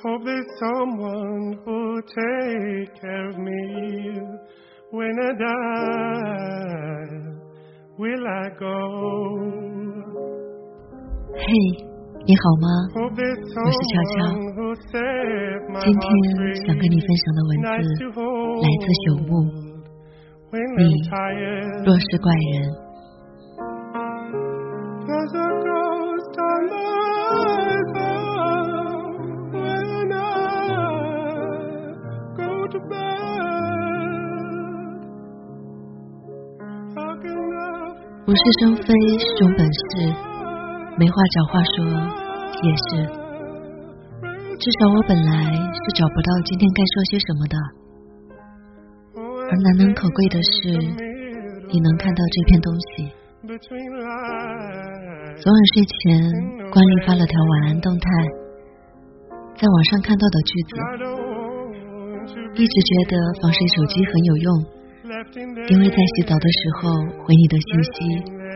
Hope there's someone who'll take care of me when I die. Will I go? 嘿，你好吗我是乔乔 someone who'll set my 今天想跟你分享的文字来自朽木。你若是怪人，无事生非是种本事，没话找话说也是。至少我本来是找不到今天该说些什么的，而难能可贵的是，你能看到这篇东西。昨晚睡前，关丽发了条晚安动态，在网上看到的句子，一直觉得防水手机很有用，因为在洗澡的时候回你的信息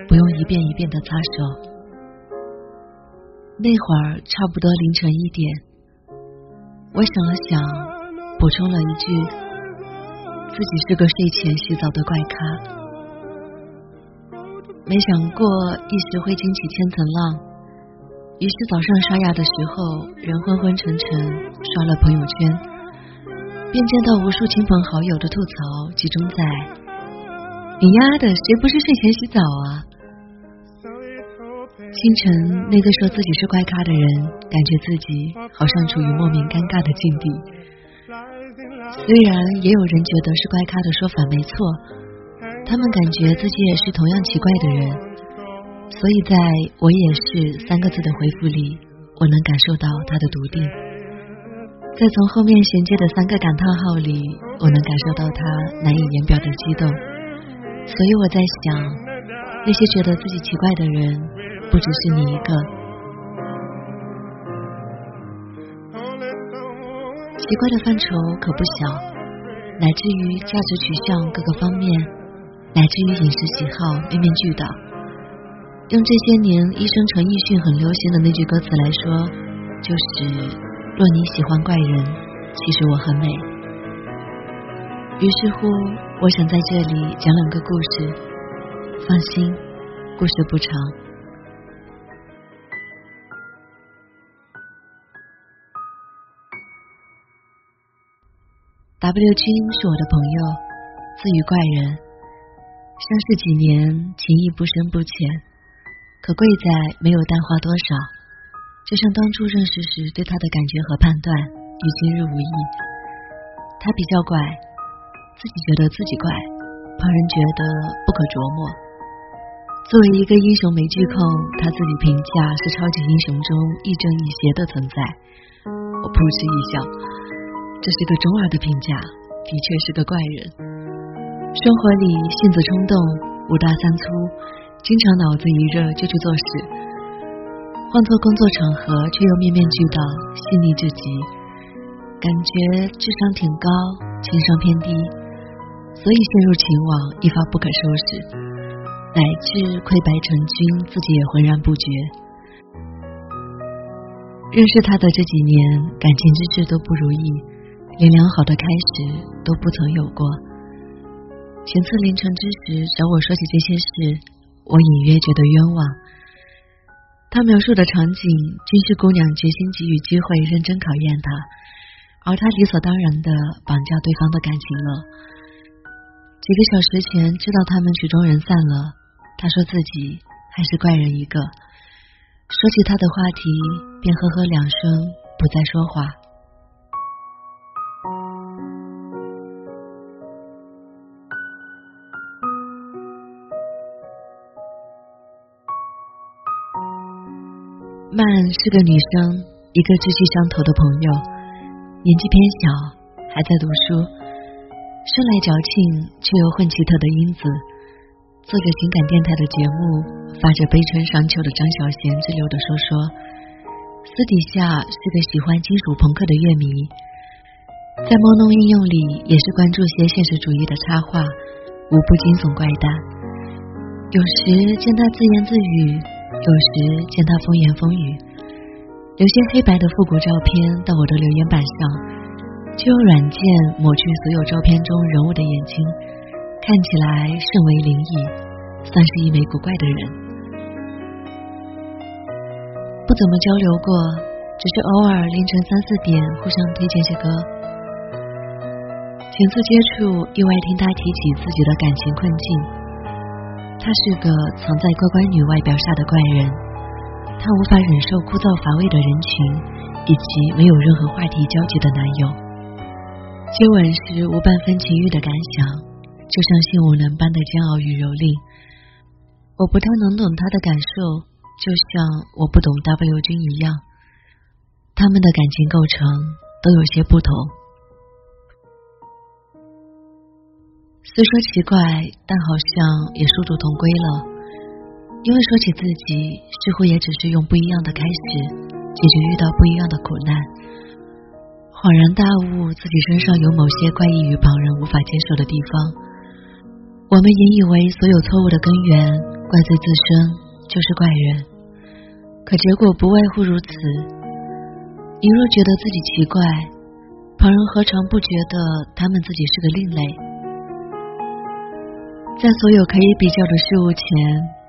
不用一遍一遍的擦手。那会儿差不多凌晨一点，我想了想，补充了一句：自己是个睡前洗澡的怪咖。没想过一时会惊起千层浪，于是早上刷牙的时候，人昏昏沉沉，刷了朋友圈，便见到无数亲朋好友的吐槽，集中在：“你丫的，谁不是睡前洗澡啊？”清晨，那个说自己是怪咖的人，感觉自己好像处于莫名尴尬的境地。虽然也有人觉得是怪咖的说法没错，他们感觉自己也是同样奇怪的人，所以在我也是三个字的回复里，我能感受到他的笃定。在从后面衔接的三个感叹号里，我能感受到他难以言表的激动。所以我在想，那些觉得自己奇怪的人，不只是你一个。奇怪的范畴可不小，乃至于价值取向各个方面，乃至于饮食喜好面面俱到。用这些年医生陈奕迅很流行的那句歌词来说，就是“若你喜欢怪人，其实我很美”。于是乎，我想在这里讲两个故事。放心，故事不长。W 君是我的朋友，字语怪人，相识几年，情谊不深不浅，可贵在没有淡化多少。就像当初认识时对他的感觉和判断，与今日无异。他比较怪，自己觉得自己怪，旁人觉得不可琢磨。作为一个英雄美剧控，他自己评价是超级英雄中亦正亦邪的存在。我扑哧一笑。这是个中二的评价，的确是个怪人。生活里性子冲动，五大三粗，经常脑子一热就去做事，换做工作场合却又面面俱到，细腻至极，感觉智商挺高，情商偏低，所以陷入情网一发不可收拾，乃至溃败成军，自己也浑然不觉。认识他的这几年，感情之事都不如意。连良好的开始都不曾有过。前次凌晨之时找我说起这些事，我隐约觉得冤枉。他描述的场景均是姑娘决心给予机会，认真考验他，而他理所当然的绑架对方的感情了。几个小时前知道他们曲终人散了，他说自己还是怪人一个。说起他的话题，便呵呵两声，不再说话。是个女生，一个志趣相投的朋友，年纪偏小，还在读书，生来矫情却又混奇特的英子。做着情感电台的节目，发着悲春伤秋的张小娴之流的说说，私底下是个喜欢金属朋克的乐迷，在猫弄应用里也是关注些现实主义的插画，无不惊悚怪诞。有时见他自言自语，有时见他风言风语，有些黑白的复古照片到我的留言板上。就用软件抹去所有照片中人物的眼睛，看起来甚为灵异，算是一枚古怪的人。不怎么交流过，只是偶尔凌晨三四点互相推荐些歌。前次接触，意外听他提起自己的感情困境。他是个藏在乖乖女外表下的怪人，他无法忍受枯燥乏味的人群，以及没有任何话题交集的男友。接吻时无半分情欲的感想，就像性无能般的煎熬与蹂躏。我不太能懂他的感受，就像我不懂 W 君一样。他们的感情构成都有些不同。虽说奇怪，但好像也殊途同归了。因为说起自己，似乎也只是用不一样的开始，解决遇到不一样的苦难。恍然大悟，自己身上有某些怪异于旁人无法接受的地方。我们引以为所有错误的根源，怪罪自身就是怪人。可结果不外乎如此。你若觉得自己奇怪，旁人何尝不觉得他们自己是个另类？在所有可以比较的事物前，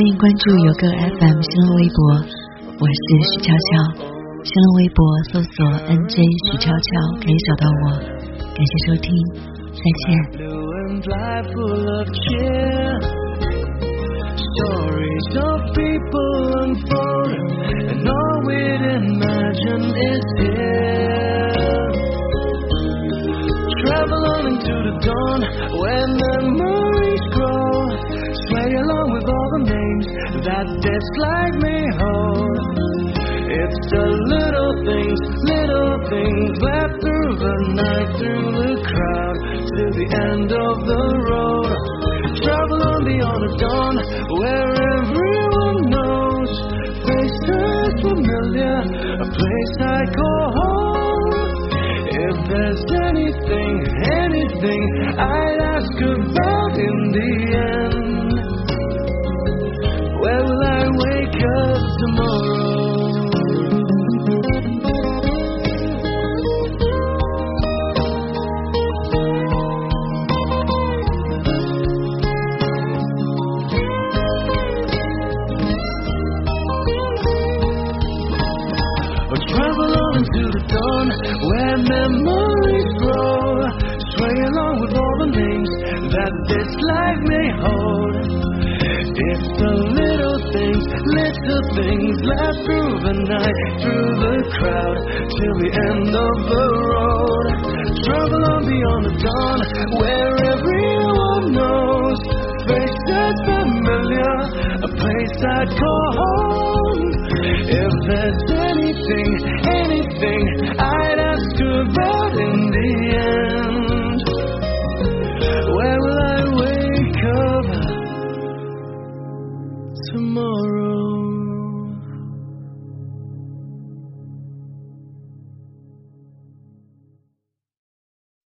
欢迎关注有个 FM 新浪微博。我是许悄悄，新浪微博搜索 NJ 许悄悄可以找到我。感谢收听，再见。That like me home. It's the little things, little things left through the night, through the crowd, to the end of the road. Travel on beyond the dawn, where everyone knows. Faces familiar, a place I call home. If there's anything, anything into where memories grow. Sway along with all the names that this life may hold. It's the little things, little things last through the night, through the crowd, till the end of the road. Travel on beyond the dawn, where everyone knows. Faces familiar, a place I'd call home. If there's anything